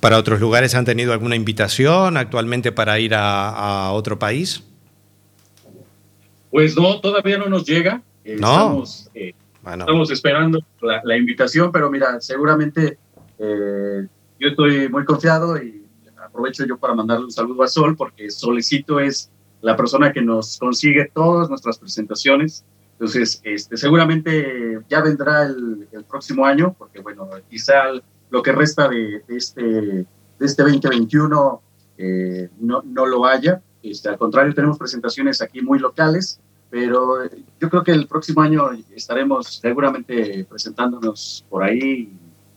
para otros lugares. ¿Han tenido alguna invitación actualmente para ir a, a otro país? Pues no, todavía no nos llega. Eh, No. Estamos, eh, Bueno. estamos esperando la, la invitación, pero mira, seguramente eh, yo estoy muy confiado y aprovecho yo para mandarle un saludo a Sol, porque Solecito es la persona que nos consigue todas nuestras presentaciones. Entonces, este, seguramente ya vendrá el, el próximo año, porque bueno, quizá lo que resta de, de este, de este 2021 eh, no, no lo haya. Este, al contrario, tenemos presentaciones aquí muy locales, pero yo creo que el próximo año estaremos seguramente presentándonos por ahí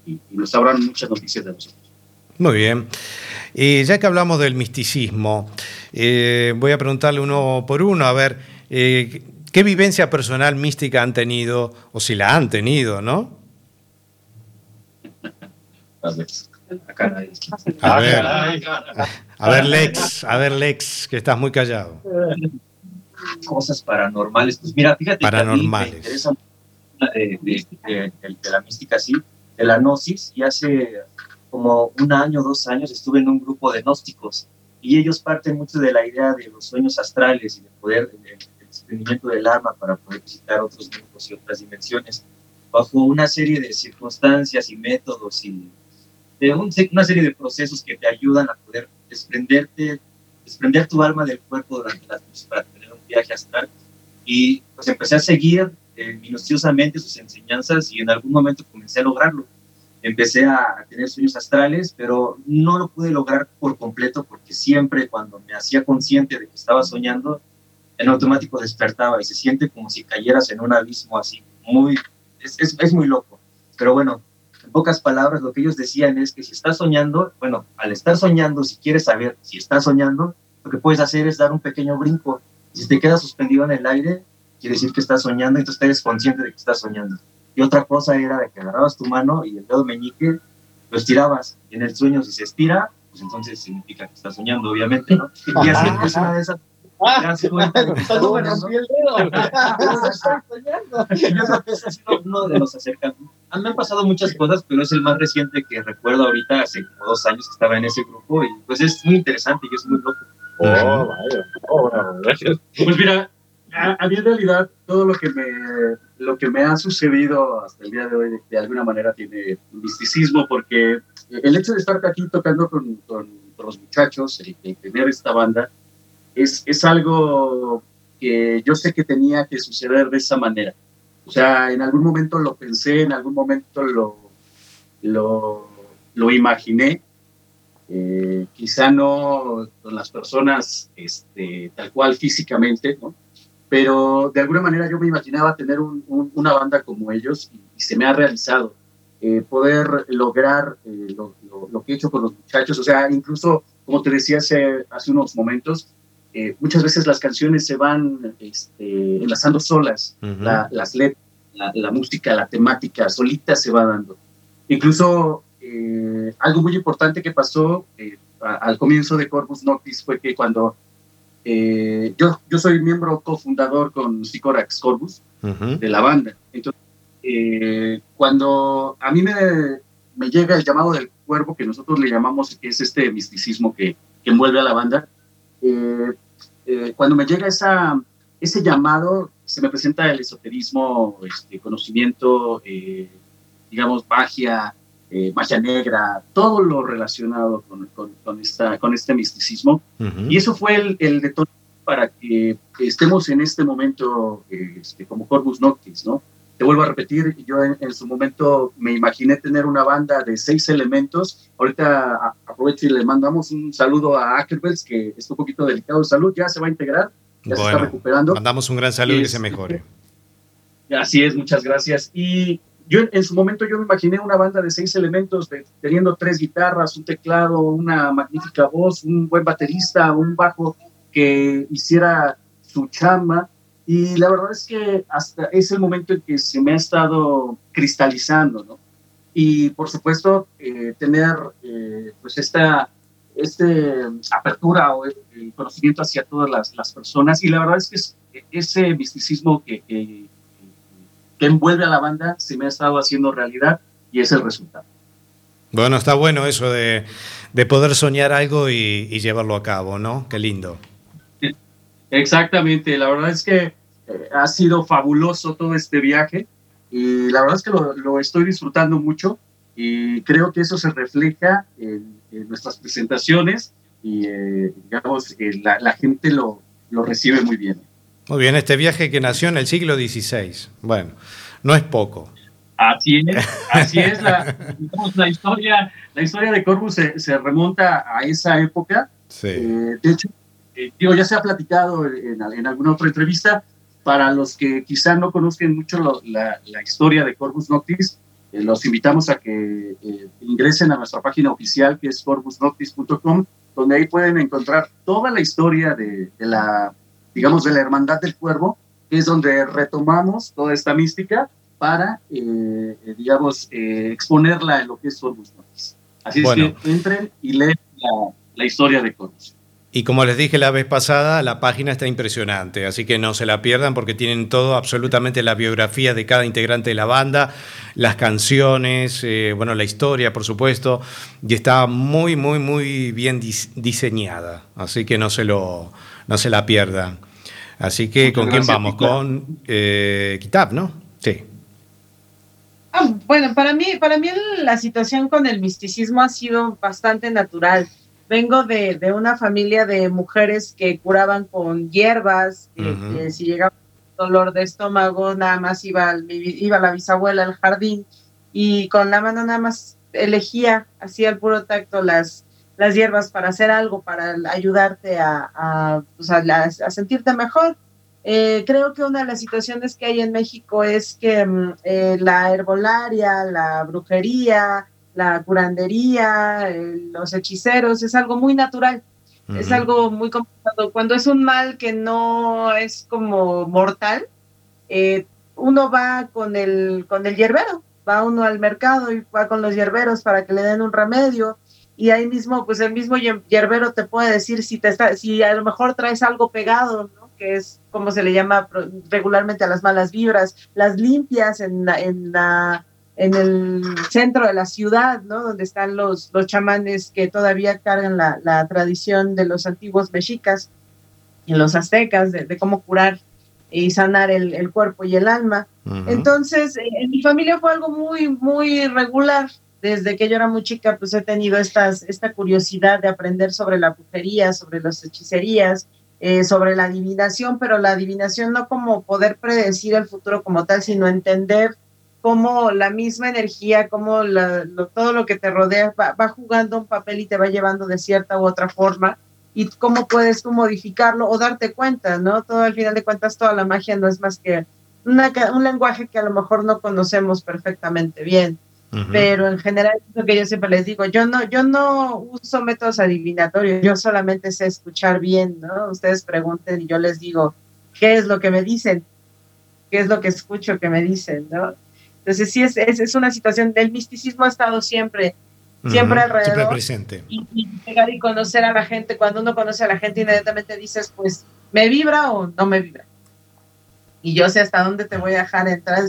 y, y nos sabrán muchas noticias de nosotros. Muy bien. Y ya que hablamos del misticismo, eh, voy a preguntarle uno por uno, a ver, eh, ¿qué vivencia personal mística han tenido, o si la han tenido, no? A ver, a ver, Lex, a ver, Lex, que estás muy callado. Cosas paranormales. Pues mira, fíjate que a mí Paranormales. me interesa mucho de, de- de- de- de la mística, sí, de la gnosis, y hace como un año, dos años estuve en un grupo de gnósticos, y ellos parten mucho de la idea de los sueños astrales y de poder, del desprendimiento del alma para poder visitar otros mundos y otras dimensiones, bajo una serie de circunstancias y métodos y de un- una serie de procesos que te ayudan a poder desprenderte, desprender tu alma del cuerpo durante las noches para tener un viaje astral. Y pues empecé a seguir eh, minuciosamente sus enseñanzas y en algún momento comencé a lograrlo. Empecé a, tener sueños astrales, pero no lo pude lograr por completo porque siempre cuando me hacía consciente de que estaba soñando, en automático despertaba y se siente como si cayeras en un abismo así, muy, es, es, es muy loco. Pero bueno, en pocas palabras, lo que ellos decían es que si estás soñando, bueno, al estar soñando, si quieres saber si estás soñando, lo que puedes hacer es dar un pequeño brinco. Si te quedas suspendido en el aire, quiere decir que estás soñando y tú eres consciente de que estás soñando. Y otra cosa era de que agarrabas tu mano y el dedo meñique lo estirabas. Y en el sueño, si se estira, pues entonces significa que estás soñando, obviamente, ¿no? Y así es una de esas. uno de los acercamientos. Ah, Me han pasado muchas cosas, pero es el más reciente que recuerdo ahorita, hace como dos años que estaba en ese grupo, y pues es muy interesante y es muy loco. Oh, vaya. Oh, bravo, gracias. Pues mira, a, a mí en realidad todo lo que me lo que me ha sucedido hasta el día de hoy de, alguna manera tiene misticismo porque el hecho de estar aquí tocando con, con- los muchachos y de tener esta banda es, es algo que yo sé que tenía que suceder de esa manera. O sea, en algún momento lo pensé, en algún momento lo, lo, lo imaginé, eh, quizá no con las personas este, tal cual físicamente, ¿no? Pero de alguna manera yo me imaginaba tener un- un- una banda como ellos y, y se me ha realizado. Eh, poder lograr eh, lo, lo- lo que he hecho con los muchachos, o sea, incluso, como te decía hace, hace unos momentos, eh, muchas veces las canciones se van este, enlazando solas, Ujú. la- las letras, la, la música, la temática, solita se va dando. Incluso eh, algo muy importante que pasó eh, a- al comienzo de Corpus Noctis fue que cuando eh, yo, yo soy miembro cofundador con Sicorax Corpus Ujú. de la banda. Entonces, eh, cuando a mí me, me llega el llamado del cuervo, que nosotros le llamamos, que es este misticismo que, que envuelve a la banda, eh, eh, cuando me llega esa, ese llamado, se me presenta el esoterismo, este, conocimiento, digamos, magia, eh, magia negra, todo lo relacionado con, con, con esta, con este misticismo. Ujú. Y eso fue el, el detonante para que estemos en este momento eh, este, como Corvus Noctis, ¿no? Te vuelvo a repetir, yo en, en su momento me imaginé tener una banda de seis elementos. Ahorita a- aprovecho y le mandamos un saludo a Ackerbels, que está un poquito delicado de salud, ya se va a integrar, ya se está Bueno, recuperando. mandamos un gran saludo y que se Este, mejore. Así es, muchas gracias. Y yo en su momento yo me imaginé una banda de seis elementos, de- teniendo tres guitarras, un teclado, una magnífica voz, un buen baterista, un bajo que hiciera su chamba. Y la verdad es que hasta es el momento en que se me ha estado cristalizando, ¿no? Y por supuesto, eh, tener eh, pues esta este, apertura o el, el conocimiento hacia todas las, las personas. Y la verdad es que es- ese misticismo que, que, que envuelve a la banda se me ha estado haciendo realidad y es el resultado. Bueno, está bueno eso de, de poder soñar algo y, y llevarlo a cabo, ¿no? Qué lindo. Exactamente, la verdad es que eh, ha sido fabuloso todo este viaje y la verdad es que lo, lo estoy disfrutando mucho y creo que eso se refleja en, en nuestras presentaciones y eh, digamos que la, la gente lo, lo recibe muy bien. Muy bien, este viaje que nació en el siglo XVI. Bueno, no es poco. Así es, así es. La, digamos, la historia, la historia de Corvus se, se remonta a esa época. Sí. Eh, de hecho, eh, digo, ya se ha platicado en, en alguna otra entrevista. Para los que quizá no conozcan mucho lo- la, la historia de Corvus Noctis, eh, los invitamos a que eh, ingresen a nuestra página oficial que es corvusnoctis.com, donde ahí pueden encontrar toda la historia de, de la, digamos, de la Hermandad del Cuervo, que es donde retomamos toda esta mística para, eh, digamos, eh, exponerla en lo que es Noctis. Así Bueno. es que entren y leen la, la historia de Corvus. Y como les dije la vez pasada, la página está impresionante, así que no se la pierdan porque tienen todo, absolutamente la biografía de cada integrante de la banda, las canciones, eh, bueno, la historia, por supuesto, y está muy, muy, muy bien dis- diseñada, así que no se, lo, no se la pierdan. Así que, Muchas ¿con quién vamos? Kitab. Con eh, Kitab, ¿no? Sí. Ah, bueno, para mí, para mí la situación con el misticismo ha sido bastante natural. Vengo de, de una familia de mujeres que curaban con hierbas, que, si llegaban dolor de estómago, nada más iba, al- iba la bisabuela al jardín y con la mano nada más elegía, hacía el puro tacto las, las hierbas para hacer algo, para ayudarte a, a, pues, a la- a sentirte mejor. Eh, creo que una de las situaciones que hay en México es que mm, eh, la herbolaria, la brujería, la curandería, eh, los hechiceros, es algo muy natural, es algo muy complicado. Cuando es un mal que no es como mortal, uno va con el, con el hierbero, va uno al mercado y va con los hierberos para que le den un remedio y ahí mismo, pues el mismo hierbero te puede decir si te está, si a lo mejor traes algo pegado, ¿no? que es como se le llama regularmente a las malas vibras, las limpias en la, en la en el centro de la ciudad, ¿no? Donde están los, los chamanes que todavía cargan la, la tradición de los antiguos mexicas y los aztecas de, de cómo curar y sanar el, el cuerpo y el alma. Entonces, eh, en mi familia fue algo muy, muy regular. Desde que yo era muy chica, pues he tenido estas, esta curiosidad de aprender sobre la brujería, sobre las hechicerías, eh, sobre la adivinación, pero la adivinación no como poder predecir el futuro como tal, sino entender cómo la misma energía, cómo la- lo- todo lo que te rodea va, jugando un papel y te va llevando de cierta u otra forma y cómo puedes tú modificarlo o darte cuenta, ¿no? Todo al final de cuentas, toda la magia no es más que una un lenguaje que a lo mejor no conocemos perfectamente bien, pero en general es lo que yo siempre les digo, yo no, yo no uso métodos adivinatorios, yo solamente sé escuchar bien, ¿no? Ustedes pregunten y yo les digo, ¿qué es lo que me dicen? ¿Qué es lo que escucho que me dicen, ¿no? Entonces sí es, es, es una situación, el misticismo ha estado siempre, siempre alrededor Siempre presente. y, y llegar y conocer a la gente. Cuando uno conoce a la gente, inmediatamente dices, pues, ¿me vibra o no me vibra? Y yo sé hasta dónde te voy a dejar entrar,